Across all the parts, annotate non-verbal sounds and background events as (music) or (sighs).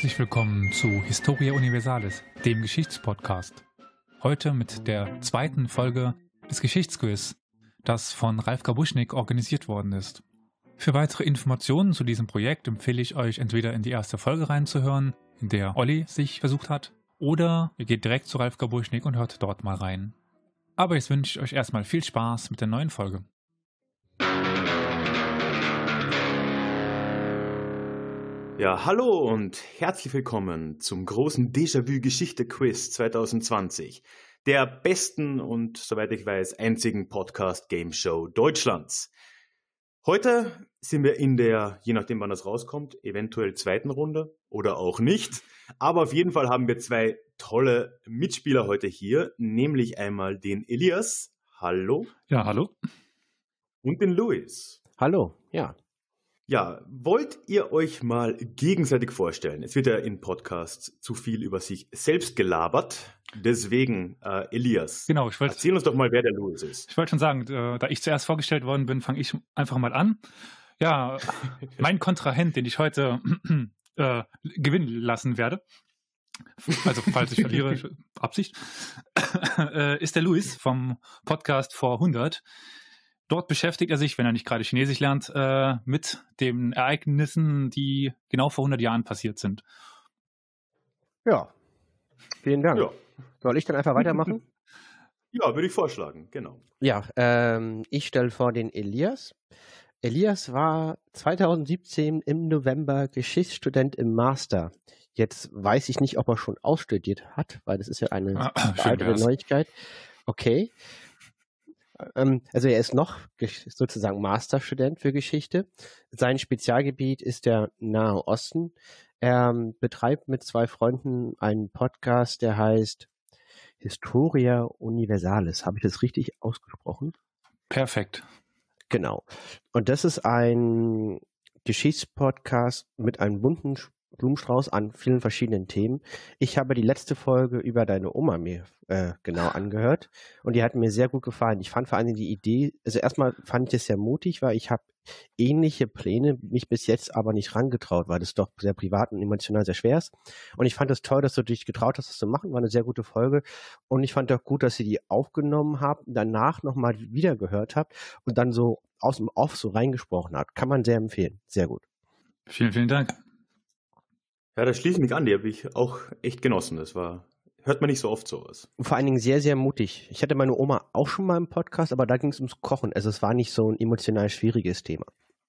Herzlich willkommen zu Historia Universalis, dem Geschichtspodcast. Heute mit der zweiten Folge des Geschichtsquiz, das von Ralf Gabuschnik organisiert worden ist. Für weitere Informationen zu diesem Projekt empfehle ich euch entweder in die erste Folge reinzuhören, in der Olli sich versucht hat, oder ihr geht direkt zu Ralf Gabuschnik und hört dort mal rein. Aber jetzt wünsche ich euch erstmal viel Spaß mit der neuen Folge. Ja, hallo und herzlich willkommen zum großen Déjà-vu-Geschichte-Quiz 2020, der besten und, soweit ich weiß, einzigen Podcast-Game-Show Deutschlands. Heute sind wir in der, je nachdem wann das rauskommt, eventuell zweiten Runde oder auch nicht. Aber auf jeden Fall haben wir zwei tolle Mitspieler heute hier, nämlich einmal den Elias. Hallo. Ja, hallo. Und den Luis. Hallo, ja. Ja, wollt ihr euch mal gegenseitig vorstellen? Es wird ja in Podcasts zu viel über sich selbst gelabert. Deswegen, äh, Elias, Genau, ich wollte erzähl uns doch mal, wer der Louis ist. ich wollte schon sagen, äh, da ich zuerst vorgestellt worden bin, fange ich einfach mal an. Ja, (laughs) mein Kontrahent, den ich heute äh, gewinnen lassen werde, also falls ich verliere, (laughs) Absicht, (laughs) äh, ist der Luis vom Podcast vor 100. Dort beschäftigt er sich, wenn er nicht gerade Chinesisch lernt, äh, mit den Ereignissen, die genau vor 100 Jahren passiert sind. Ja. Vielen Dank. Ja. Soll ich dann einfach weitermachen? (laughs) Ja, würde ich vorschlagen, genau. ja, ähm, ich stelle vor den Elias. Elias war 2017 im November Geschichtsstudent im Master. Jetzt weiß ich nicht, ob er schon ausstudiert hat, weil das ist ja eine Ah, (laughs) weitere. Neuigkeit. Okay. Ähm, also er ist noch sozusagen Masterstudent für Geschichte. Sein Spezialgebiet ist der Nahe Osten. Er ähm, betreibt mit zwei Freunden einen Podcast, der heißt Historia Universalis. Habe ich das richtig ausgesprochen? Perfekt. Genau. Und das ist ein Geschichtspodcast mit einem bunten Blumenstrauß an vielen verschiedenen Themen. Ich habe die letzte Folge über deine Oma mir äh, genau angehört und die hat mir sehr gut gefallen. Ich fand vor allem die Idee, also erstmal fand ich es sehr mutig, weil ich habe ähnliche Pläne, mich bis jetzt aber nicht rangetraut, weil das doch sehr privat und emotional sehr schwer ist. Und ich fand es toll, dass du dich getraut hast, das zu machen. War eine sehr gute Folge. Und ich fand auch gut, dass ihr die aufgenommen habt, danach nochmal wieder gehört habt und dann so aus dem Off so reingesprochen habt. Kann man sehr empfehlen. Sehr gut. Vielen, vielen Dank. Ja, da schließe ich mich an, die habe ich auch echt genossen. Das war, hört man nicht so oft sowas. Und vor allen Dingen sehr, sehr mutig. Ich hatte meine Oma auch schon mal im Podcast, aber da ging es ums Kochen. Also es war nicht so ein emotional schwieriges Thema.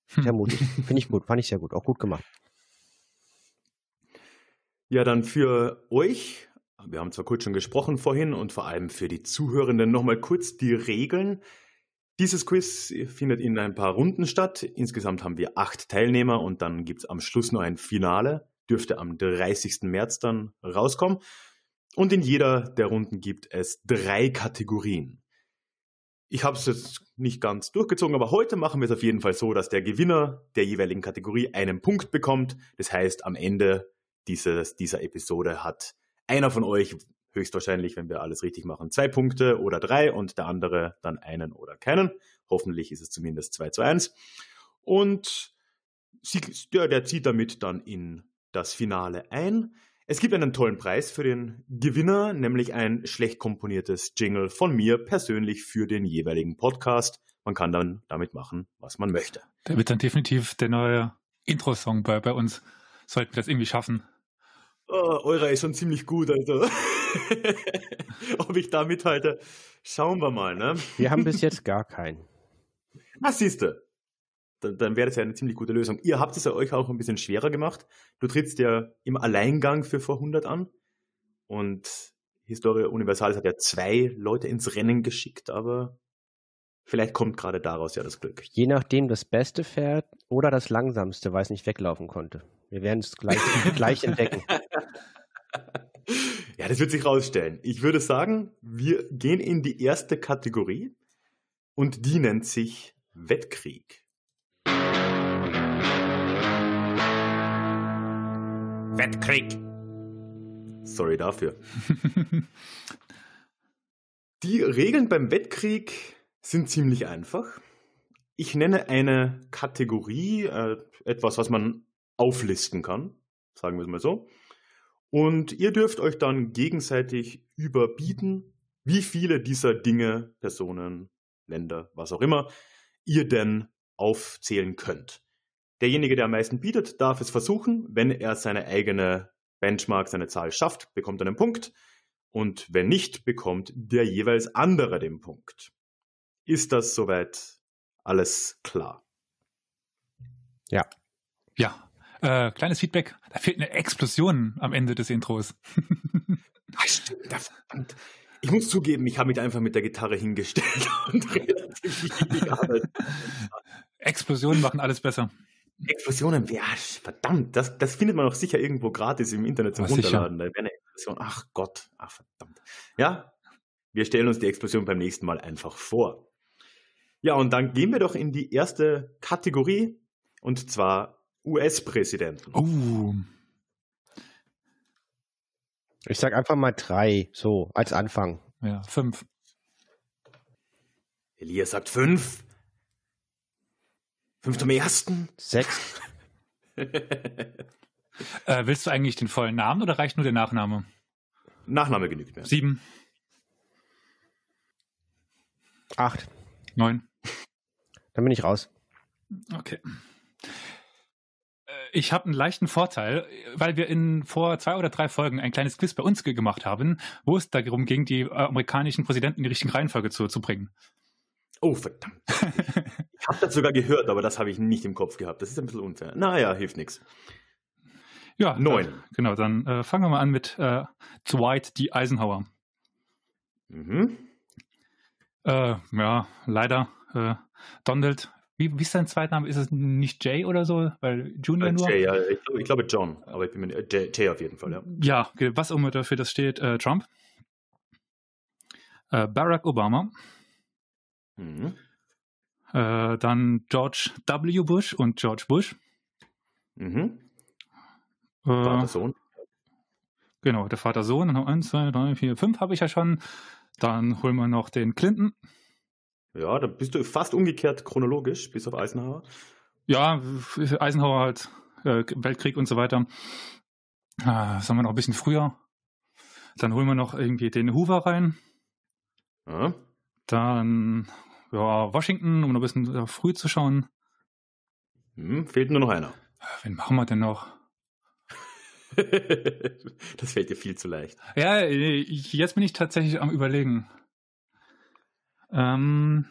Sehr mutig. Finde ich gut. Fand ich sehr gut. Auch gut gemacht. Ja, dann für euch, wir haben zwar kurz schon gesprochen vorhin und vor allem für die Zuhörenden nochmal kurz die Regeln. Dieses Quiz findet in ein paar Runden statt. Insgesamt haben wir acht Teilnehmer und dann gibt's am Schluss noch ein Finale. Dürfte am 30. März dann rauskommen. Und in jeder der Runden gibt es drei Kategorien. Ich habe es jetzt nicht ganz durchgezogen, aber heute machen wir es auf jeden Fall so, dass der Gewinner der jeweiligen Kategorie einen Punkt bekommt. Das heißt, am Ende dieses, dieser Episode hat einer von euch höchstwahrscheinlich, wenn wir alles richtig machen, zwei Punkte oder drei und der andere dann einen oder keinen. Hoffentlich ist es zumindest 2 zu 1. Und sie, der, der zieht damit dann in das Finale ein. Es gibt einen tollen Preis für den Gewinner, nämlich ein schlecht komponiertes Jingle von mir persönlich für den jeweiligen Podcast. Man kann dann damit machen, was man möchte. Der wird dann definitiv der neue Intro-Song bei, bei uns. Sollten wir das irgendwie schaffen. Oh, eurer ist schon ziemlich gut, also. (laughs) Ob ich da mithalte, schauen wir mal, ne? Wir haben bis jetzt gar keinen. (laughs) Ah, siehste. Dann, dann wäre das ja eine ziemlich gute Lösung. Ihr habt es ja euch auch ein bisschen schwerer gemacht. Du trittst ja im Alleingang für vor 100 an. Und Historia Universalis hat ja zwei Leute ins Rennen geschickt, aber vielleicht kommt gerade daraus ja das Glück. Je nachdem das beste Pferd oder das langsamste, weil es nicht weglaufen konnte. Wir werden es gleich, (laughs) gleich entdecken. Ja, das wird sich rausstellen. Ich würde sagen, wir gehen in die erste Kategorie und die nennt sich Wettkrieg. Wettkrieg. Sorry dafür. (laughs) Die Regeln beim Wettkrieg sind ziemlich einfach. Ich nenne eine Kategorie, äh, etwas, was man auflisten kann. sagen wir es mal so. Und ihr dürft euch dann gegenseitig überbieten, wie viele dieser Dinge, Personen, Länder, was auch immer, ihr denn aufzählen könnt. Derjenige, der am meisten bietet, darf es versuchen. Wenn er seine eigene Benchmark, seine Zahl schafft, bekommt er einen Punkt. Und wenn nicht, bekommt der jeweils andere den Punkt. Ist das soweit alles klar? Ja. Ja. Äh, kleines Feedback. Da fehlt eine Explosion am Ende des Intros. (laughs) Ach, stimmt, verdammt. Ich muss zugeben, ich habe mich einfach mit der Gitarre hingestellt (laughs) und relativ viel gearbeitet. Explosionen machen alles besser. Explosionen, ja, verdammt, das, das findet man auch sicher irgendwo gratis im Internet zum sicher. Runterladen. Da wäre eine Explosion. Ach Gott, ach verdammt. Ja, wir stellen uns die Explosion beim nächsten Mal einfach vor. Ja, und dann gehen wir doch in die erste Kategorie, und zwar US-Präsidenten. Oh. Ich sag einfach mal drei, so, als Anfang. Ja, fünf. Elias sagt fünf. Fünf zum ersten. Sechs. (laughs) Äh, willst du eigentlich den vollen Namen oder reicht nur der Nachname? Nachname genügt mir. Sieben, Acht. neun. Dann bin ich raus. Okay. Äh, Ich habe einen leichten Vorteil, weil wir in vor zwei oder drei Folgen ein kleines Quiz bei uns ge- gemacht haben, wo es darum ging, die äh, amerikanischen Präsidenten in die richtige Reihenfolge zu, zu bringen. Oh, verdammt. (laughs) Ich habe das sogar gehört, aber das habe ich nicht im Kopf gehabt. Das ist ein bisschen unfair. Naja, hilft nichts. Ja, Neun. Äh, genau, dann äh, fangen wir mal an mit äh, Dwight D. Eisenhower. Mhm. Äh, ja, leider äh, Donald. Wie, wie ist sein Zweitname? Ist es nicht Jay oder so? Weil Junior Äh, nur? Jay, ja, ich, glaube, ich glaube John, aber ich bin mir äh, Jay, Jay auf jeden Fall, ja. Ja, was auch immer dafür das steht. Äh, Trump. Äh, Barack Obama. Mhm. Äh, dann George W. Bush und George Bush. Mhm. Äh, Vater, Sohn. genau, der Vater Sohn. Dann haben wir eins, zwei, drei, vier, fünf habe ich ja schon. Dann holen wir noch den Clinton. Ja, da bist du fast umgekehrt chronologisch, bis auf Eisenhower. Ja, Eisenhower halt, äh, Weltkrieg und so weiter. Ah, sagen wir noch ein bisschen früher. Dann holen wir noch irgendwie den Hoover rein. Ja. Dann ja, Washington, um noch ein bisschen äh, früh zu schauen. Hm, fehlt nur noch einer. Wen machen wir denn noch? (laughs) das fällt dir viel zu leicht. Ja, äh, jetzt bin ich tatsächlich am überlegen. Ähm.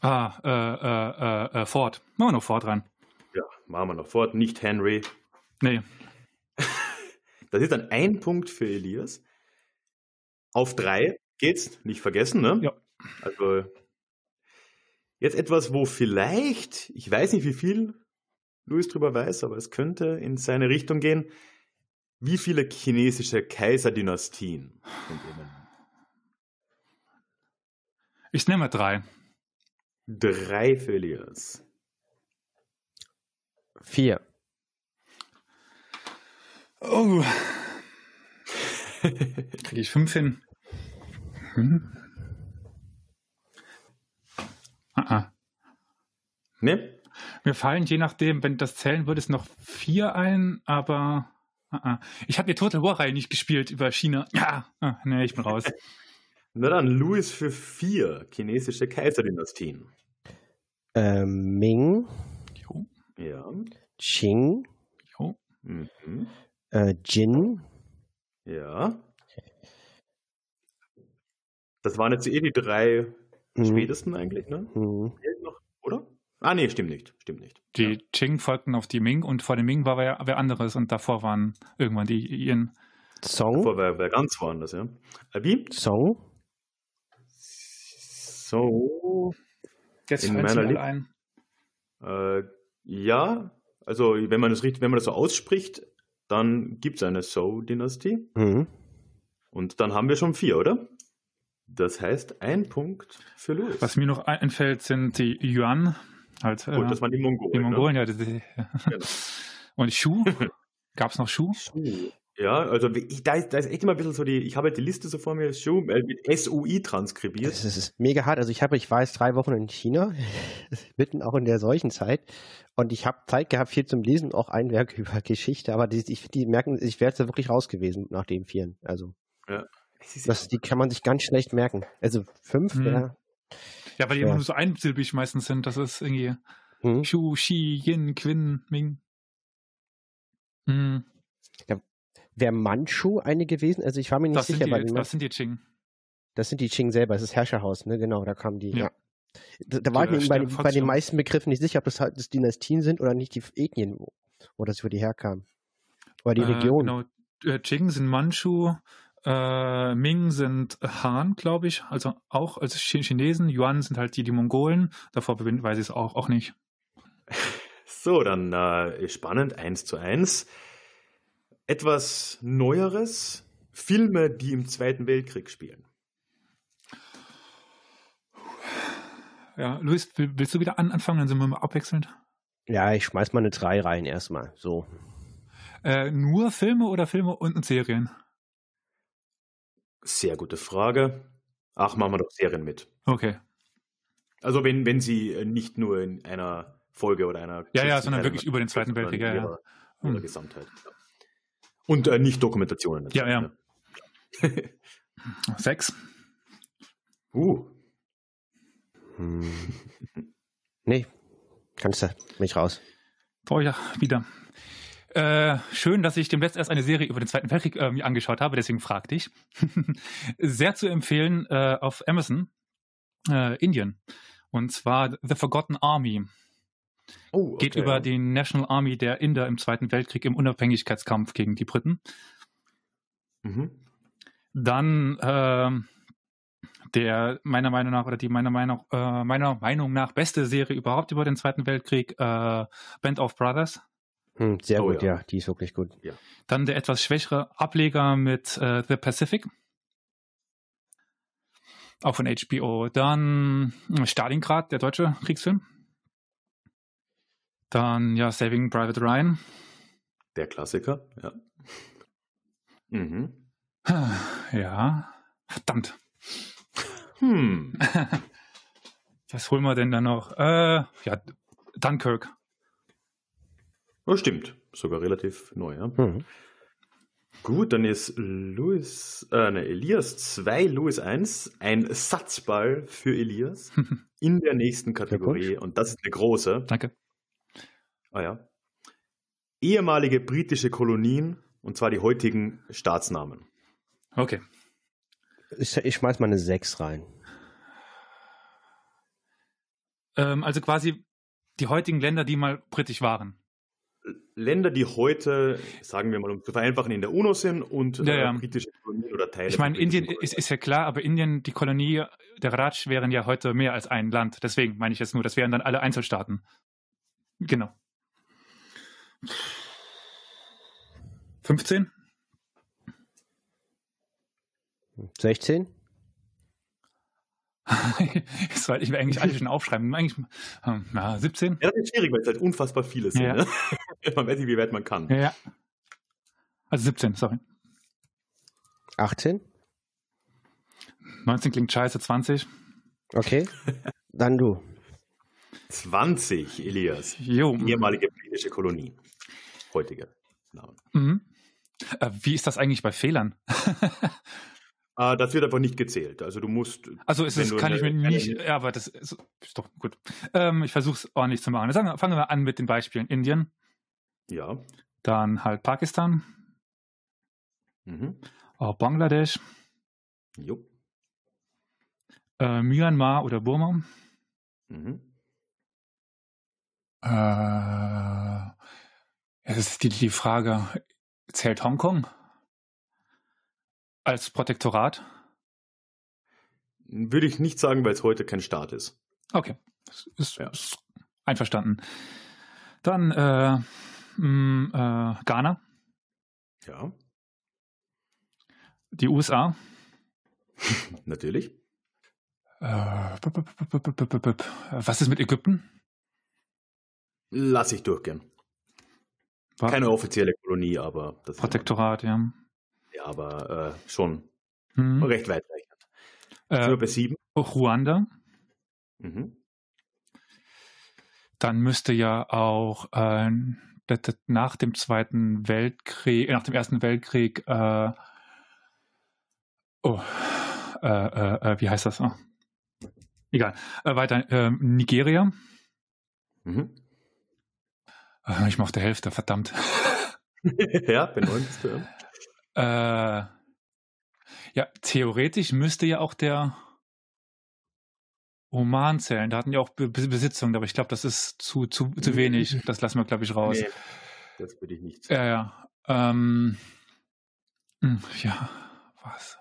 Ah, äh, äh, äh, äh, Ford. Machen wir noch Ford rein. Ja, machen wir noch fort. Nicht Henry. Nee. (laughs) Das ist dann ein Punkt für Elias. Auf drei geht's, nicht vergessen, ne? Ja. Also jetzt etwas, wo vielleicht, ich weiß nicht, wie viel Louis drüber weiß, aber es könnte in seine Richtung gehen. Wie viele chinesische Kaiserdynastien ihr denn? Ich nehme mal drei. Drei für Elias. Vier. Oh. (laughs) Kriege ich fünf hin? Hm? Ah, ah. ne? Mir fallen je nachdem, wenn das zählen würde, es noch vier ein, aber ah, ah. ich habe die Total War Reihe nicht gespielt über China. Ja, ah, nee, ich bin raus. (laughs) Na dann, Louis für vier chinesische Kaiserdynastien. Ähm, Ming, Jo, Ja. Qing, jo. Mhm. äh, Jin, Ja. Das waren jetzt eh die drei hm, spätesten eigentlich, ne? hm, noch, oder? Ah, nee, stimmt nicht. Stimmt nicht. Die Qing folgten auf die Ming und vor den Ming war wer, wer anderes und davor waren irgendwann die ihren. Song, Vor war, war ganz woanders, ja. Abi? Song, So. Jetzt fallen sie meiner alle Liste- ein. Äh, ja, also wenn man das richtig, wenn man das so ausspricht, dann gibt es eine So-Dynastie. hm, Und dann haben wir schon vier, oder? Das heißt, ein Punkt für Louis. Was mir noch einfällt, sind die Yuan. Halt, Gut, äh, das waren die Mongolen. die ne? Mongolen, ja. Die, die, Genau. (laughs) Und Shu. (laughs) Gab es noch Shu? Schuh. Ja, also ich, da, ist, da ist echt immer ein bisschen so die, ich habe halt die Liste so vor mir, schon äh, mit SUI transkribiert. Das ist mega hart. Also ich habe, ich war jetzt drei Wochen in China, (laughs) mitten auch in der solchen Zeit. Und ich habe Zeit gehabt, viel zum Lesen, auch ein Werk über Geschichte, aber die, ich, die merken, ich wäre jetzt da wirklich raus gewesen nach den vieren. Also Ja. Das, die kann man sich ganz schlecht merken. Also fünf Hm. wäre. Ja, weil die Ja. immer nur so einsilbig meistens sind. Das ist irgendwie Hm. Shu, Shi, Yin, Quin, Ming. Hm, Wäre Manchu eine gewesen? Also ich war mir nicht das, sind sicher, die, weil die- das sind die Qing. das sind die Qing selber, das ist das Herrscherhaus, ne? Genau, da kamen die. Ja. Ja. Da, da war ich mir bei, den- bei den meisten Begriffen nicht sicher, ob das halt das Dynastien sind oder nicht die Ethnien, wo, wo das für die herkam. Oder die Äh, Region. Genau. Äh, Qing sind Manchu, äh, Ming sind Han, glaube ich, also auch als Chi- Chinesen. Yuan sind halt die, die Mongolen. Davor weiß ich es auch, auch nicht. So, dann äh, spannend, eins zu eins. Etwas Neueres, Filme, die im Zweiten Weltkrieg spielen. Ja, Luis, will- willst du wieder an, anfangen? Dann sind wir mal abwechselnd. Ja, ich schmeiß mal eine 3 rein erstmal. So. Äh, nur Filme oder Filme und Serien? Sehr gute Frage. Ach, machen wir doch Serien mit. Okay. Also wenn, wenn sie äh, nicht nur in einer Folge oder einer Ja, ja, sondern wirklich über den Zweiten Weltkrieg, ja, in ja. ihrer, ihrer Hm. Gesamtheit. Ja. Und äh, nicht Dokumentationen. Ja, ja. natürlich, Sechs. Uh, Hm. nee, kannst du mich raus. Oh ja, wieder. Äh, schön, dass ich demnächst erst eine Serie über den Zweiten Weltkrieg äh, angeschaut habe, deswegen fragte ich. (laughs) Sehr zu empfehlen äh, auf Amazon, äh, Indien. Und zwar The Forgotten Army. oh, Geht okay, über ja. die National Army der Inder im Zweiten Weltkrieg im Unabhängigkeitskampf gegen die Briten. Mhm. Dann ähm, der meiner Meinung nach oder die meiner Meinung, äh, meiner Meinung nach beste Serie überhaupt über den Zweiten Weltkrieg, äh, Band of Brothers. Hm, sehr Oh, gut, ja. ja. die ist wirklich gut. Dann der etwas schwächere Ableger mit äh, The Pacific. Auch von HBO. Dann äh, Stalingrad, der deutsche Kriegsfilm. Dann ja Saving Private Ryan. Der Klassiker, ja. Mhm. (sighs) Ja, verdammt. Hm. (laughs) Was holen wir denn da noch? Äh, ja, Dunkirk. Oh, stimmt. Sogar relativ neu, ja. Hm. Gut, dann ist Louis, äh, ne, Elias 2, Louis 1, ein Satzball für Elias (laughs) in der nächsten Kategorie. Und das ist eine große. Danke. Ah ja. Ehemalige britische Kolonien, und zwar die heutigen Staatsnamen. Okay. Ich, ich schmeiß mal eine 6 rein. Ähm, also quasi die heutigen Länder, die mal britisch waren. Länder, die heute, sagen wir mal, um zu vereinfachen, in der UNO sind und Ja, ja. Äh, britische Kolonien oder Teile. Ich meine, Indien ist, ist ja klar, aber Indien, die Kolonie der Raj wären ja heute mehr als ein Land. Deswegen meine ich jetzt nur, das wären dann alle Einzelstaaten. Genau. 15? 16? das sollte ich mir eigentlich alle schon aufschreiben. Eigentlich, hm, na, 17? Ja, das ist schwierig, weil es halt unfassbar viele sind. Ja. Ne? (laughs) man weiß nicht, wie weit man kann. Ja. Also 17, sorry. 18? 19 klingt scheiße, 20. Okay. Dann du. 20, Elias. Jo. Ehemalige britische Kolonie. Heutige Namen. Mhm. Äh, wie ist das eigentlich bei Fehlern? Äh, (laughs) das wird einfach nicht gezählt. Also du musst. Also ist es, du kann ich mir nicht, ja, aber das ist, ist doch gut. Ähm, ich versuche es ordentlich zu machen. Sagen, fangen wir an mit den Beispielen. Indien, Ja. dann halt Pakistan, Mhm. äh, Bangladesch, Jo. äh, Myanmar oder Burma. Mhm. Äh, das ist die, die Frage, zählt Hongkong als Protektorat? Würde ich nicht sagen, weil es heute kein Staat ist. Okay, ist, Ja. ist einverstanden. Dann äh, mh, äh, Ghana, Ja, die USA. (laughs) natürlich. Äh, bup, bup, bup. Was ist mit Ägypten? Lass ich durchgehen. War Keine offizielle Kolonie, aber das Protektorat, ja. Ja, aber äh, schon mhm. recht weitreichend. Äh, bei sieben. Ruanda. Mhm. Dann müsste ja auch äh, nach dem Zweiten Weltkrieg, nach dem Ersten Weltkrieg, äh, oh, äh, äh, äh wie heißt das? Oh. Egal. weiter, ähm, Nigeria. Mhm. Ich mache der Hälfte, verdammt. (laughs) ja, du. Äh, ja, theoretisch müsste ja auch der Oman zählen. Da hatten ja auch Be Besitzungen, aber ich glaube, das ist zu, zu, zu wenig. Das lassen wir, glaube ich, raus. Nee, das würde ich nicht. Ja, ja. Ähm, hm, ja, was?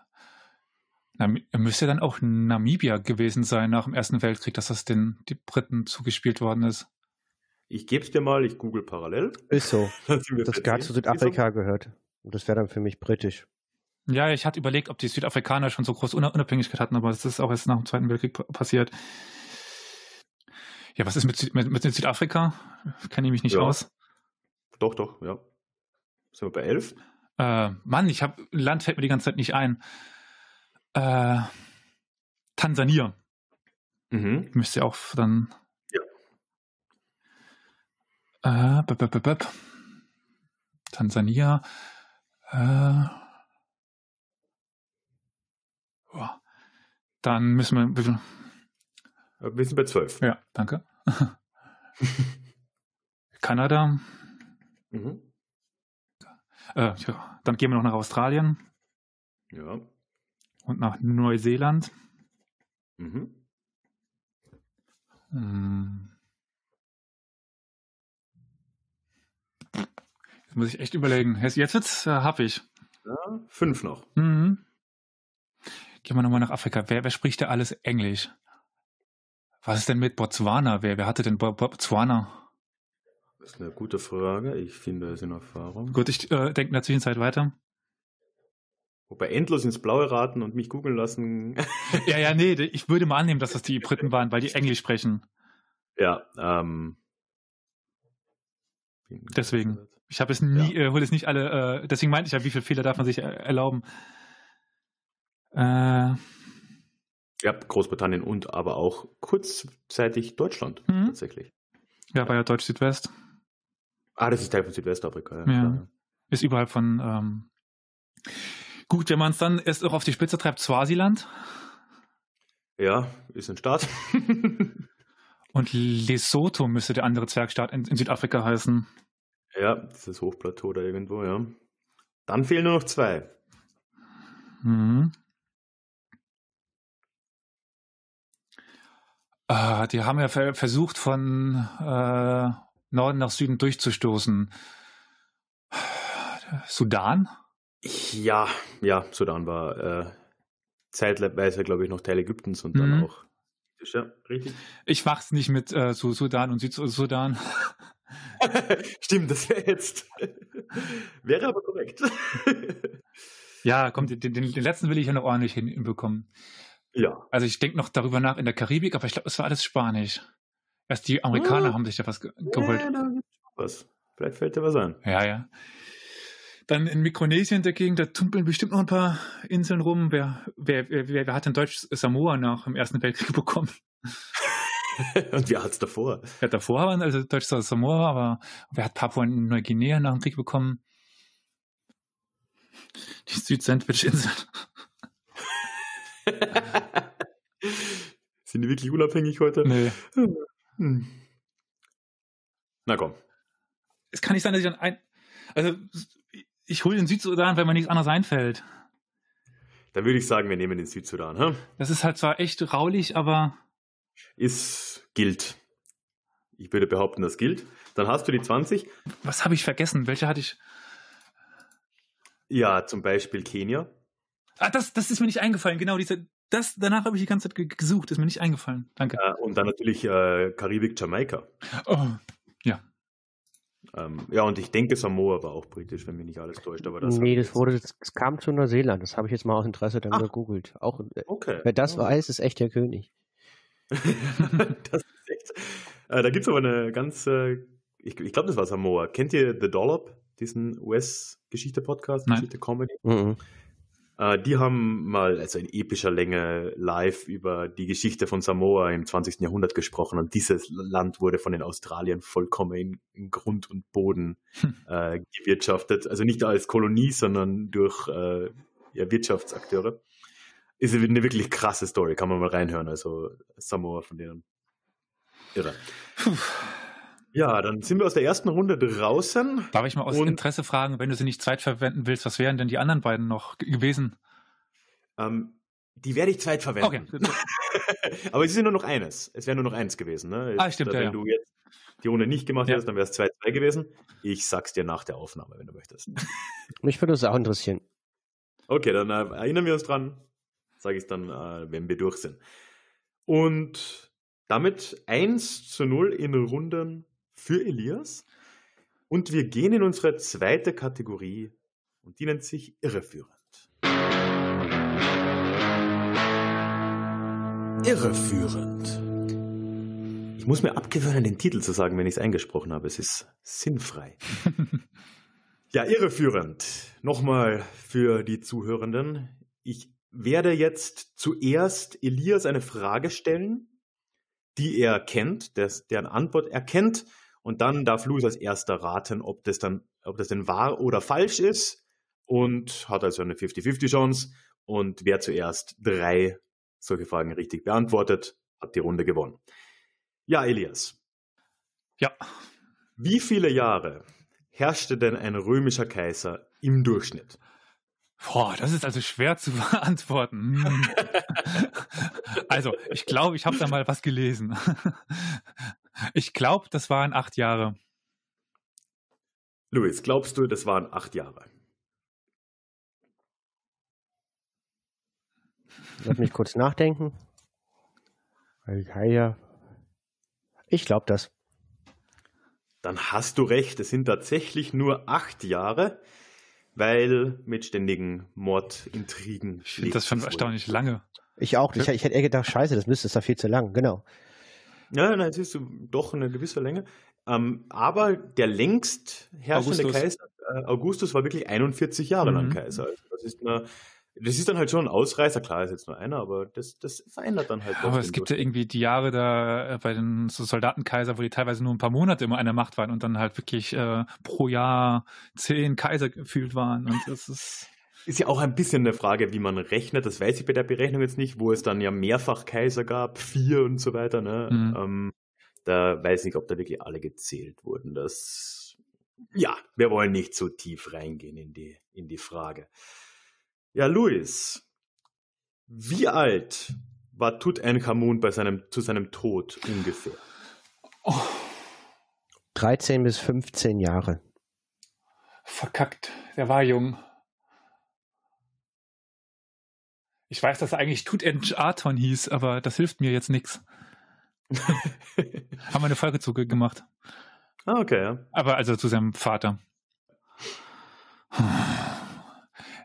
Nam müsste dann auch Namibia gewesen sein nach dem Ersten Weltkrieg, dass das den die Briten zugespielt worden ist. Ich gebe es dir mal, ich google parallel. Ist so. (laughs) das gehört zu Südafrika gehört. Und das wäre dann für mich britisch. Ja, ich hatte überlegt, ob die Südafrikaner schon so große Unabhängigkeit hatten, aber das ist auch erst nach dem Zweiten Weltkrieg passiert. Ja, was ist mit, mit, mit Südafrika? Kenne ich mich nicht ja. aus. Doch, doch, ja. Sind wir bei elf? Äh, Mann, ich habe Land fällt mir die ganze Zeit nicht ein. Äh, Tansania. Mhm. Müsste auch dann. Ja. Äh, b -b -b Tansania. Äh, Dann müssen wir. Bitte. Wir sind bei zwölf. Ja, danke. (laughs) Kanada. Mhm. Äh, ja, dann gehen wir noch nach Australien. Ja. Und nach Neuseeland. Mhm. Hm. Jetzt muss ich echt überlegen. Jetzt wird's, äh, hab ich. Ja, fünf noch. Mhm. Gehen wir nochmal nach Afrika. Wer, wer spricht da alles Englisch? Was ist denn mit Botswana? Wer, wer hatte denn Botswana? Das ist eine gute Frage. Ich finde es in Erfahrung. Gut, ich äh, denke in der Zwischenzeit weiter. Wobei endlos ins Blaue raten und mich googeln lassen. (laughs) ja, ja, nee, ich würde mal annehmen, dass das die Briten waren, weil die (laughs) Englisch sprechen. Ja, ähm. Deswegen. Ich habe es nie, ja. äh, hole es nicht alle, äh, deswegen meinte ich ja, wie viele Fehler darf man sich äh, erlauben. Äh, ja, Großbritannien und aber auch kurzzeitig Deutschland mhm. tatsächlich. Ja, war ja Deutsch Südwest. Ah, das ist Teil von Südwestafrika. Ja, ja. Ist überhalb von ähm, Gut, wenn man es dann erst auch auf die Spitze treibt, Swasiland. Ja, ist ein Staat. (laughs) Und Lesotho müsste der andere Zwergstaat in, in, Südafrika heißen. Ja, dieses Hochplateau da irgendwo, ja. Dann fehlen nur noch zwei. Mhm. Äh, die haben ja versucht, von äh, Norden nach Süden durchzustoßen. Sudan? Ja, ja, Sudan war äh, zeitweise, glaube ich, noch Teil Ägyptens und dann mhm. auch. Ja, richtig. Ich mach's nicht mit äh, so Sudan und Südsudan. (laughs) Stimmt, das wäre jetzt. (laughs) wäre aber korrekt. (laughs) ja, komm, den, den, den, letzten will ich ja noch ordentlich hinbekommen. Ja. Also ich denke noch darüber nach in der Karibik, aber ich glaube, es war alles Spanisch. Erst die Amerikaner ah. haben sich da was ge geholt. Ja, da gibt's was. Vielleicht fällt dir was ein. Ja, ja. Dann in Mikronesien dagegen, da tumpeln bestimmt noch ein paar Inseln rum. Wer, wer, wer, wer hat denn Deutsch Samoa nach dem Ersten Weltkrieg (laughs) bekommen? (laughs) Und wer hat es davor? Wer hat davor, also Deutsch Samoa, aber wer hat Papua Neuguinea nach dem Krieg bekommen? Die Süd-Sandwich-Inseln. (laughs) Sind die wirklich unabhängig heute? Nee. Hm. Na komm. Es kann nicht sein, dass ich dann ein. Also, ich hole den Südsudan, wenn mir nichts anderes einfällt. Dann würde ich sagen, wir nehmen den Südsudan. Hm? Das ist halt zwar echt raulich, aber. Ist, gilt. Ich würde behaupten, das gilt. Dann hast du die 20. Was habe ich vergessen? Welche hatte ich? Ja, zum Beispiel Kenia. Ah, das, das ist mir nicht eingefallen. Genau, diese, das, danach habe ich die ganze Zeit gesucht. Ist mir nicht eingefallen. Danke. Ja, und dann natürlich äh, Karibik, Jamaika. Oh, ja. Ähm, ja, und ich denke, Samoa war auch britisch, wenn mich nicht alles täuscht. Aber das nee, das wurde, das kam zu Neuseeland. Das habe ich jetzt mal aus Interesse dann Ach, gegoogelt. Auch, äh, okay. Wer das oh. weiß, ist echt der König. (laughs) das ist echt. Äh, da gibt es aber eine ganz äh, ich, ich glaube, das war Samoa. Kennt ihr The Dollop, diesen US-Geschichte-Podcast. Geschichte-Comedy? Mhm. Äh, die haben mal also in epischer Länge live über die Geschichte von Samoa im 20. Jahrhundert gesprochen und dieses Land wurde von den Australiern vollkommen in, in Grund und Boden Hm. äh, gewirtschaftet. Also nicht als Kolonie, sondern durch äh, ja, Wirtschaftsakteure. Ist eine wirklich krasse Story, kann man mal reinhören. Also Samoa von denen. Irre. Puh. Ja, dann sind wir aus der ersten Runde draußen. Darf ich mal aus Und- Interesse fragen, wenn du sie nicht zweitverwenden willst, was wären denn die anderen beiden noch gewesen? Ähm, die werde ich zweitverwenden. Okay. (laughs) Aber es ist ja nur noch eines. Es wäre nur noch eins gewesen. Ne? Ah, stimmt, Wenn ja, ja. du jetzt die Runde nicht gemacht Ja. hättest, dann wäre es 2-2 gewesen. Ich sag's dir nach der Aufnahme, wenn du möchtest. (laughs) Mich würde es auch interessieren. Okay, dann äh, erinnern wir uns dran. Sage ich dann, äh, wenn wir durch sind. Und damit 1 zu 0 in Runden für Elias. Und wir gehen in unsere zweite Kategorie und die nennt sich irreführend. Irreführend. Ich muss mir abgewöhnen, den Titel zu sagen, wenn ich es eingesprochen habe. Es ist sinnfrei. (laughs) Ja, irreführend. Nochmal für die Zuhörenden. Ich werde jetzt zuerst Elias eine Frage stellen, die er kennt, des, deren Antwort er kennt. Und dann darf Louis als erster raten, ob das dann, ob das denn wahr oder falsch ist. Und hat also eine 50-50 Chance. Und wer zuerst drei solche Fragen richtig beantwortet, hat die Runde gewonnen. Ja, Elias. Ja. Wie viele Jahre herrschte denn ein römischer Kaiser im Durchschnitt? Boah, das ist also schwer zu (laughs) beantworten. Hm. Also, ich glaube, ich habe da mal was gelesen. Ich glaube, das waren acht Jahre. Luis, glaubst du, das waren acht Jahre? Lass mich kurz nachdenken. Ja, Ich glaube das. Dann hast du recht, es sind tatsächlich nur acht Jahre, weil mit ständigen Mordintrigen. Ich finde das schon erstaunlich lange. Ich auch. Ich, ich hätte eher gedacht, scheiße, das müsste es da viel zu lang. Genau. Ja, nein, siehst du, doch eine gewisse Länge. Ähm, aber der längst herrschende Augustus. Kaiser, äh, Augustus, war wirklich 41 Jahre lang Mhm. Kaiser. Also das ist eine, das ist dann halt schon ein Ausreißer, klar ist jetzt nur einer, aber das, das verändert dann halt. doch Aber es gibt ja irgendwie die Jahre da äh, bei den so Soldatenkaiser, wo die teilweise nur ein paar Monate immer an der Macht waren und dann halt wirklich äh, pro Jahr zehn Kaiser gefühlt waren. Und das ist. Ist ja auch ein bisschen eine Frage, wie man rechnet. Das weiß ich bei der Berechnung jetzt nicht, wo es dann ja mehrfach Kaiser gab, vier und so weiter. Ne? Mhm. Ähm, da weiß ich nicht, ob da wirklich alle gezählt wurden. Das, ja, wir wollen nicht so tief reingehen in die, in die Frage. Ja, Luis, wie alt war Tutanchamun bei seinem, zu seinem Tod ungefähr? Oh, 13 bis 15 Jahre. verkackt. Der war jung. Ich weiß, dass er eigentlich Tutanchaton hieß, aber das hilft mir jetzt nichts. (laughs) Haben wir eine Folge zu ge- gemacht. ah, okay, ja. Aber also zu seinem Vater.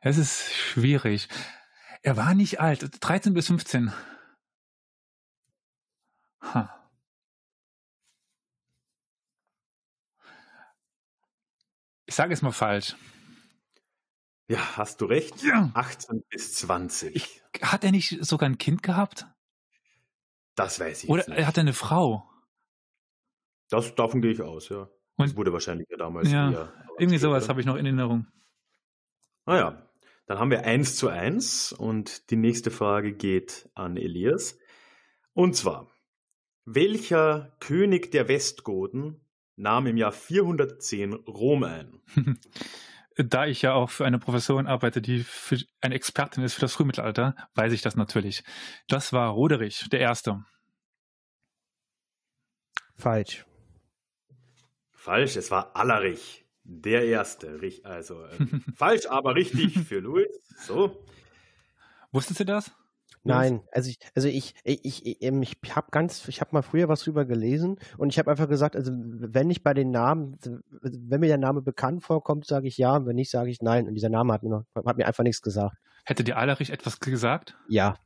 Es ist schwierig. Er war nicht alt, 13 bis 15. Ha. Ich sage es mal falsch. Ja, hast du recht. Ja. 18 bis 20. Ich, hat er nicht sogar ein Kind gehabt? das weiß ich Oder jetzt nicht. er hat eine Frau? Das, davon gehe ich aus, ja. Und- das wurde wahrscheinlich ja damals Ja, eher Irgendwie sowas habe ich noch in Erinnerung. Naja, dann haben wir eins zu eins und die nächste Frage geht an Elias. Und zwar, welcher König der Westgoten nahm im Jahr 410 Rom ein? (laughs) Da ich ja auch für eine Professorin arbeite, die für eine Expertin ist für das Frühmittelalter, weiß ich das natürlich. Das war Roderich, der Erste. Falsch. Falsch, es war Allerich, der Erste. Also ähm, (laughs) falsch, aber richtig für Louis. So. Wusstet ihr das? Nein, also ich, also ich, ich, ich, ähm, ich habe ganz, ich habe mal früher was drüber gelesen und ich habe einfach gesagt, also wenn ich bei den Namen, wenn mir der Name bekannt vorkommt, sage ich ja, und wenn nicht, sage ich nein. Und dieser Name hat mir, hat mir einfach nichts gesagt. Hätte dir Allerich etwas gesagt? Ja,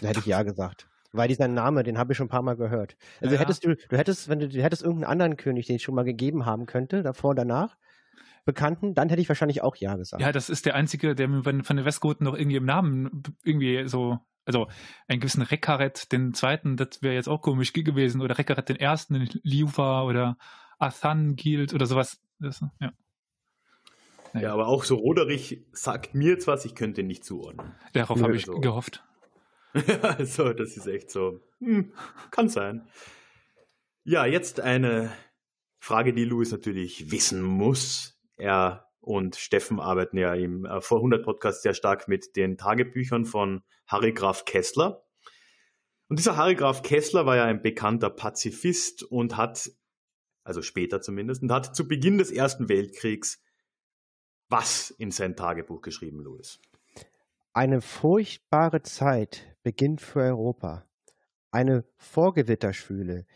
dann hätte ich ja gesagt. Weil dieser Name, den habe ich schon ein paar Mal gehört. Also Ja. hättest du, du hättest, wenn du, du hättest irgendeinen anderen König, den es schon mal gegeben haben könnte, davor und danach, Bekannten, dann hätte ich wahrscheinlich auch Ja gesagt. Ja, das ist der einzige, der mir von den Westgoten noch irgendwie im Namen irgendwie so, also einen gewissen Rekaret, den zweiten, das wäre jetzt auch komisch ge- gewesen, oder Rekaret den ersten, den Liuva oder Athan Guild oder sowas. Das, ja. Ja, aber auch so Roderich sagt mir jetzt was, ich könnte ihn nicht zuordnen. Darauf habe ich so. gehofft. (laughs) also, das ist echt so. Hm, kann sein. Ja, jetzt eine Frage, die Louis natürlich wissen muss. Er und Steffen arbeiten ja im äh, vor 100 Podcast sehr stark mit den Tagebüchern von Harry Graf Kessler. Und dieser Harry Graf Kessler war ja ein bekannter Pazifist und hat, also später zumindest, und hat zu Beginn des Ersten Weltkriegs was in sein Tagebuch geschrieben, Louis? Eine furchtbare Zeit beginnt für Europa. Eine Vorgewitterschwüle,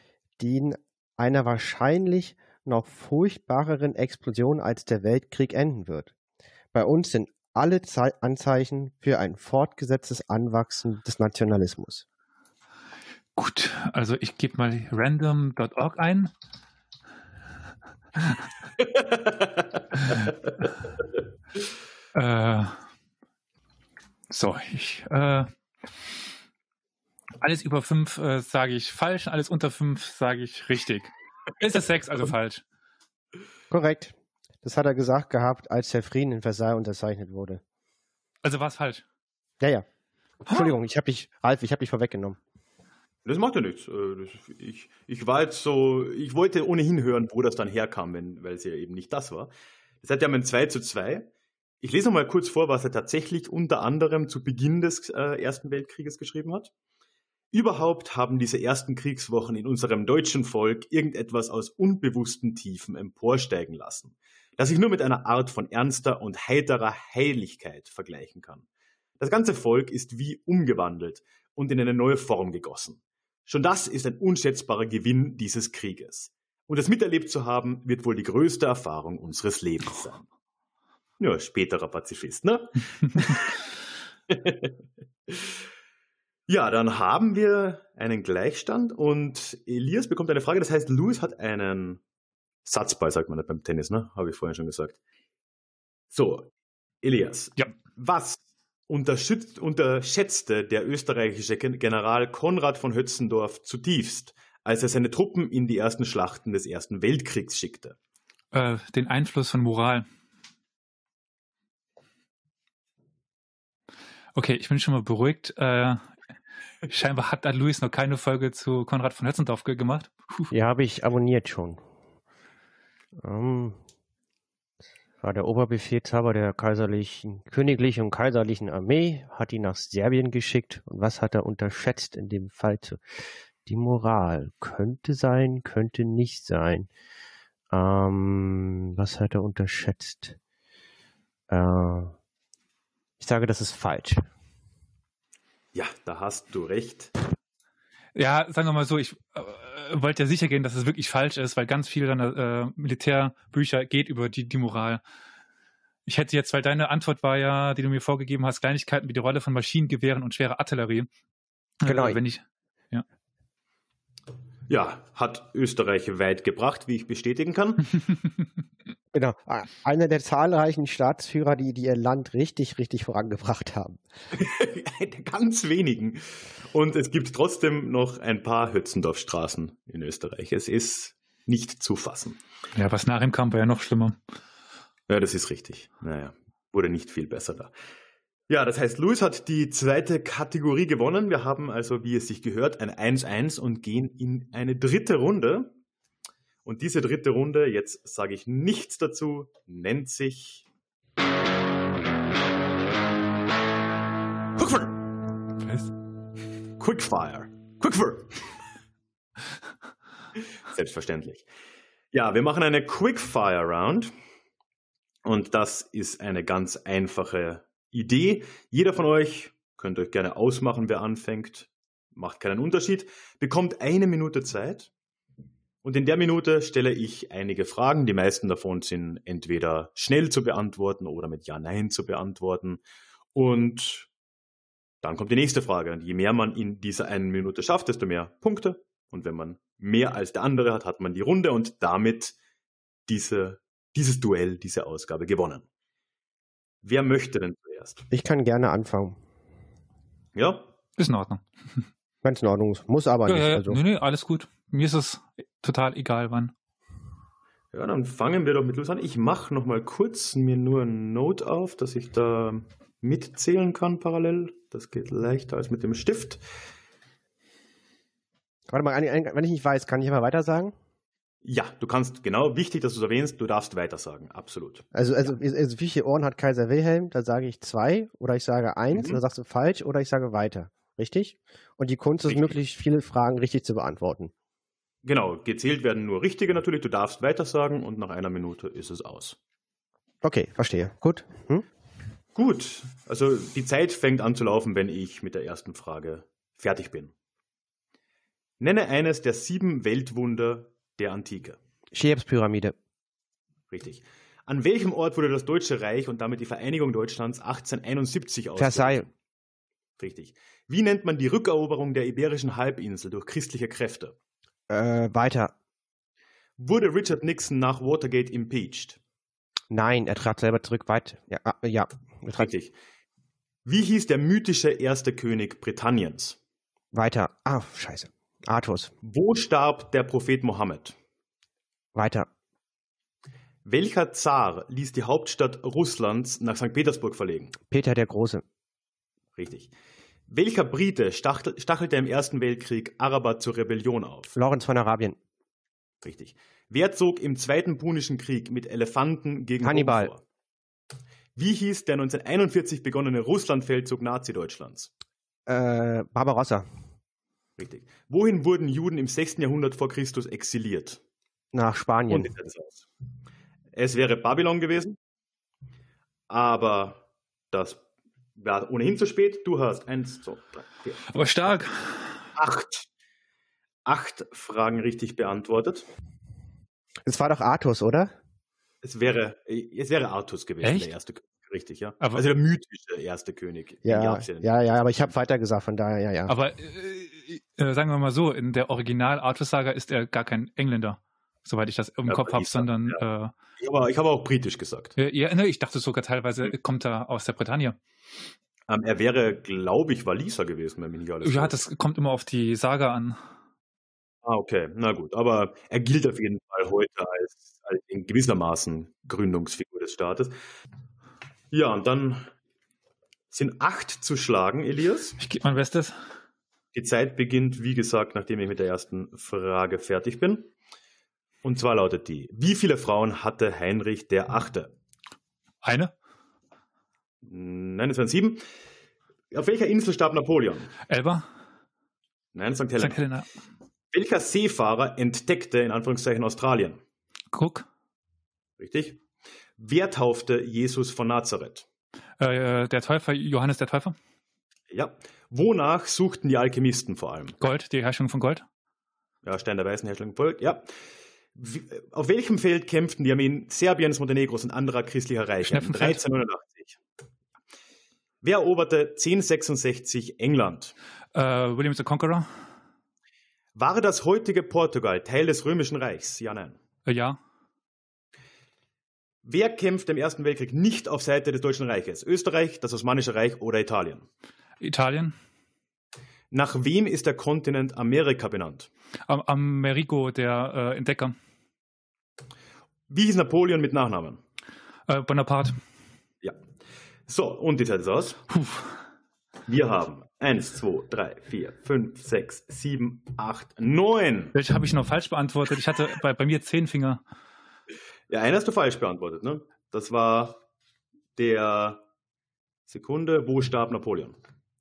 die in einer wahrscheinlich noch furchtbareren Explosion als der Weltkrieg enden wird. Bei uns sind alle Zei Anzeichen für ein fortgesetztes Anwachsen des Nationalismus. Gut, also ich gebe mal random.org ein. (laughs) Äh, so, ich äh, alles über fünf äh, sage ich falsch, alles unter fünf sage ich richtig. Ist es sechs, also falsch. Korrekt. Das hat er gesagt gehabt, als der Frieden in Versailles unterzeichnet wurde. Also war es falsch. Ja, ja. Entschuldigung, ich habe dich, Ralf, ich habe dich vorweggenommen. Das macht ja nichts. Äh, Ich, ich war jetzt so, ich wollte ohnehin hören, wo das dann herkam, wenn, weil es ja eben nicht das war. Das hat ja ein 2 zu 2. Ich lese noch mal kurz vor, was er tatsächlich unter anderem zu Beginn des äh, Ersten Weltkrieges geschrieben hat. Überhaupt haben diese ersten Kriegswochen in unserem deutschen Volk irgendetwas aus unbewussten Tiefen emporsteigen lassen, das ich nur mit einer Art von ernster und heiterer Heiligkeit vergleichen kann. Das ganze Volk ist wie umgewandelt und in eine neue Form gegossen. Schon das ist ein unschätzbarer Gewinn dieses Krieges. Und das miterlebt zu haben, wird wohl die größte Erfahrung unseres Lebens sein. Ja, späterer Pazifist, ne? (laughs) (laughs) ja, dann haben wir einen Gleichstand und Elias bekommt eine Frage. Das heißt, Louis hat einen Satzball, sagt man nicht beim Tennis, ne? Habe ich vorhin schon gesagt. So, Elias. Ja. Was unterschätzt, unterschätzte der österreichische Gen- General Konrad von Hötzendorf zutiefst, als er seine Truppen in die ersten Schlachten des Ersten Weltkriegs schickte? Äh, den Einfluss von Moral. Okay, ich bin schon mal beruhigt. Äh, scheinbar hat da Luis noch keine Folge zu Konrad von Hötzendorf ge- gemacht. Puh. Ja, habe ich abonniert schon. Ähm, war der Oberbefehlshaber der kaiserlichen, königlichen und kaiserlichen Armee, hat ihn nach Serbien geschickt. Und was hat er unterschätzt in dem Fall? Zu? Die Moral. Könnte sein, könnte nicht sein. Ähm, was hat er unterschätzt? Äh, ich sage, das ist falsch. Ja, da hast du recht. Ja, sagen wir mal so, ich äh, wollte ja sicher gehen, dass es wirklich falsch ist, weil ganz viel deiner äh, Militärbücher geht über die, die Moral. Ich hätte jetzt, weil deine Antwort war ja, die du mir vorgegeben hast, Kleinigkeiten wie die Rolle von Maschinengewehren und schwerer Artillerie. Genau. Äh, wenn ich, Ja, hat Österreich weit gebracht, wie ich bestätigen kann. (laughs) Genau. Ah, Einer der zahlreichen Staatsführer, die, die ihr Land richtig, richtig vorangebracht haben. (laughs) Ganz wenigen. Und es gibt trotzdem noch ein paar Hötzendorfstraßen in Österreich. Es ist nicht zu fassen. ja, was nach ihm kam, war ja noch schlimmer. Ja, das ist richtig. Naja, wurde nicht viel besser da. Ja, das heißt, Luis hat die zweite Kategorie gewonnen. Wir haben also, wie es sich gehört, ein 1-1 und gehen in eine dritte Runde. Und diese dritte Runde, jetzt sage ich nichts dazu, nennt sich Quickfire. Was? Quickfire. Quickfire. (laughs) Selbstverständlich. Ja, wir machen eine Quickfire Round. Und das ist eine ganz einfache Idee. Jeder von euch könnt euch gerne ausmachen, wer anfängt. Macht keinen Unterschied. Bekommt eine Minute Zeit. Und in der Minute stelle ich einige Fragen. Die meisten davon sind entweder schnell zu beantworten oder mit Ja, Nein zu beantworten. Und Dann kommt die nächste Frage. Und je mehr man in dieser einen Minute schafft, desto mehr Punkte. Und wenn man mehr als der andere hat, hat man die Runde und damit diese, dieses Duell, diese Ausgabe gewonnen. Wer möchte denn zuerst? Ich kann gerne anfangen. Ja? Ist in Ordnung. Es in Ordnung. Muss aber Ja, nicht. ja. Also. Nee, nee, alles gut. Mir ist es total egal, wann. Ja, dann fangen wir doch mit los an. Ich mache noch mal kurz mir nur ein Note auf, dass ich da mitzählen kann parallel. Das geht leichter als mit dem Stift. Warte mal, wenn ich nicht weiß, kann ich aber weiter sagen? Ja, du kannst, genau, wichtig, dass du es erwähnst, du darfst weitersagen, absolut. Also, also, also wie viele Ohren hat Kaiser Wilhelm? Da sage ich zwei oder ich sage eins, Mhm. dann sagst du falsch oder ich sage weiter. Richtig? Und die Kunst ist, Richtig. möglichst viele Fragen richtig zu beantworten. Genau, gezählt werden nur richtige natürlich, du darfst weitersagen und nach einer Minute ist es aus. Okay, verstehe. Gut. Hm? Gut, also die Zeit fängt an zu laufen, wenn ich mit der ersten Frage fertig bin. Nenne eines der sieben Weltwunder der Antike. Cheops-Pyramide. Richtig. An welchem Ort wurde das Deutsche Reich und damit die Vereinigung Deutschlands 1871 ausgerufen? Versailles. Richtig. Wie nennt man die Rückeroberung der Iberischen Halbinsel durch christliche Kräfte? Äh, weiter. Wurde Richard Nixon nach Watergate impeached? Nein, er trat selber zurück. Weit. Ja, ah, ja. Er Richtig. Wie hieß der mythische erste König Britanniens? weiter. Ah, scheiße. Artus. Wo starb der Prophet Mohammed? Weiter. Welcher Zar ließ die Hauptstadt Russlands nach St. Petersburg verlegen? Peter der Große. Richtig. Welcher Brite stachel, stachelte im Ersten Weltkrieg Araber zur Rebellion auf? Lorenz von Arabien. Richtig. Wer zog im Zweiten Punischen Krieg mit Elefanten gegen Rom Hannibal. vor? Wie hieß der 1941 begonnene Russlandfeldzug Nazi-Deutschlands? Äh, Barbarossa. Richtig. Wohin wurden Juden im 6. Jahrhundert vor Christus exiliert? Nach Spanien. Es wäre Babylon gewesen, aber das war ohnehin zu spät. Du hast eins, zwei, drei, vier, Aber stark. acht. Acht Fragen richtig beantwortet. Das war doch Artus, oder? Es wäre, es wäre Artus gewesen, Echt? der erste König. Richtig, ja. Aber- also der mythische erste König. Ja, ja ja, ja, aber ich habe weiter gesagt, von daher, ja, ja. Aber äh, äh, sagen wir mal so, in der Original-Artus-Saga ist er gar kein Engländer, soweit ich das im Ja, Kopf habe, er, sondern Ich habe, ich habe auch britisch gesagt. äh, ja, ne, ich dachte sogar teilweise kommt er aus der Bretagne. Ähm, er wäre, glaube ich, Waliser gewesen, wenn mich nicht alles Ja, täuscht. das kommt immer auf die Saga an. Ah, okay, na gut. Aber er gilt auf jeden Fall heute als, als in gewissermaßen Gründungsfigur des Staates. Ja, und dann sind acht zu schlagen, Elias. Ich gebe mein Bestes. Die Zeit beginnt, wie gesagt, nachdem ich mit der ersten Frage fertig bin. Und zwar lautet die: Wie viele Frauen hatte Heinrich der Achte? Eine? Nein, es waren sieben. Auf welcher Insel starb Napoleon? Elba? Nein, St. Helena. St. Helena. Welcher Seefahrer entdeckte in Anführungszeichen Australien? Cook? Richtig. Wer taufte Jesus von Nazareth? Äh, der Täufer, Johannes der Täufer? Ja. Wonach suchten die Alchemisten vor allem? Gold, die Herrschung von Gold? Ja, Stein der Weißen, Herstellung Volk. Ja. Wie, äh, auf welchem Feld kämpften die Armeen Serbiens, Montenegros und anderer christlicher Reiche? Schnepfenfeld. 1389. Wer eroberte 1066 England? Äh, William the Conqueror? War das heutige Portugal Teil des Römischen Reichs? Ja, nein. Äh, ja. Wer kämpft im Ersten Weltkrieg nicht auf Seite des Deutschen Reiches? Österreich, das Osmanische Reich oder Italien? Italien? Nach wem ist der Kontinent Amerika benannt? Am Amerigo, der äh, Entdecker? Wie hieß Napoleon mit Nachnamen? Äh, Bonaparte? Ja. So, und die Zeit ist aus. Puh. Wir haben 1, 2, 3, 4, 5, 6, 7, 8, 9. Welche habe ich noch falsch beantwortet? Ich hatte bei, bei mir zehn Finger. Ja, einen hast du falsch beantwortet, ne? Das war der Sekunde, wo starb Napoleon?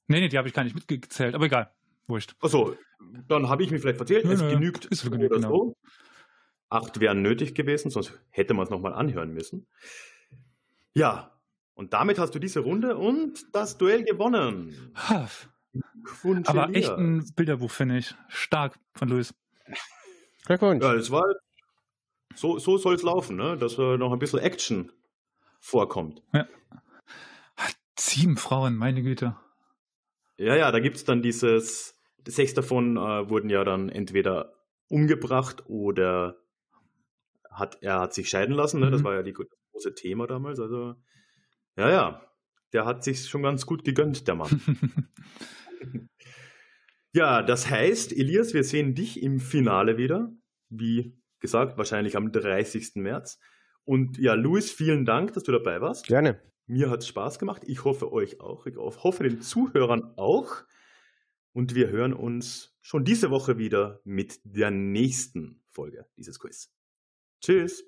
Nee, nee, die habe ich gar nicht mitgezählt, aber egal. Wurscht. Achso, dann habe ich mich vielleicht verzählt. Nö, es genügt ist so genügt, oder genau. so. Acht wären nötig gewesen, sonst hätte man es nochmal anhören müssen. Ja, und damit hast du diese Runde und das Duell gewonnen. Aber echt ein Bilderbuch, finde ich. Stark von Louis. Glückwunsch. Ja, es war so, so soll es laufen, ne? dass äh, noch ein bisschen Action vorkommt. Sieben Frauen, meine Güte. Ja, ja, da gibt es dann dieses, sechs davon äh, wurden ja dann entweder umgebracht oder hat, er hat sich scheiden lassen, ne? das Mhm. war ja die, das große Thema damals. Also, ja, ja, der hat sich schon ganz gut gegönnt, der Mann. (laughs) Ja, das heißt, Elias, wir sehen dich im Finale wieder. Wie gesagt, wahrscheinlich am 30. März. Und ja, Luis, vielen Dank, dass du dabei warst. Gerne. Mir hat es Spaß gemacht. Ich hoffe euch auch. Ich hoffe den Zuhörern auch. Und wir hören uns schon diese Woche wieder mit der nächsten Folge dieses Quiz. Tschüss.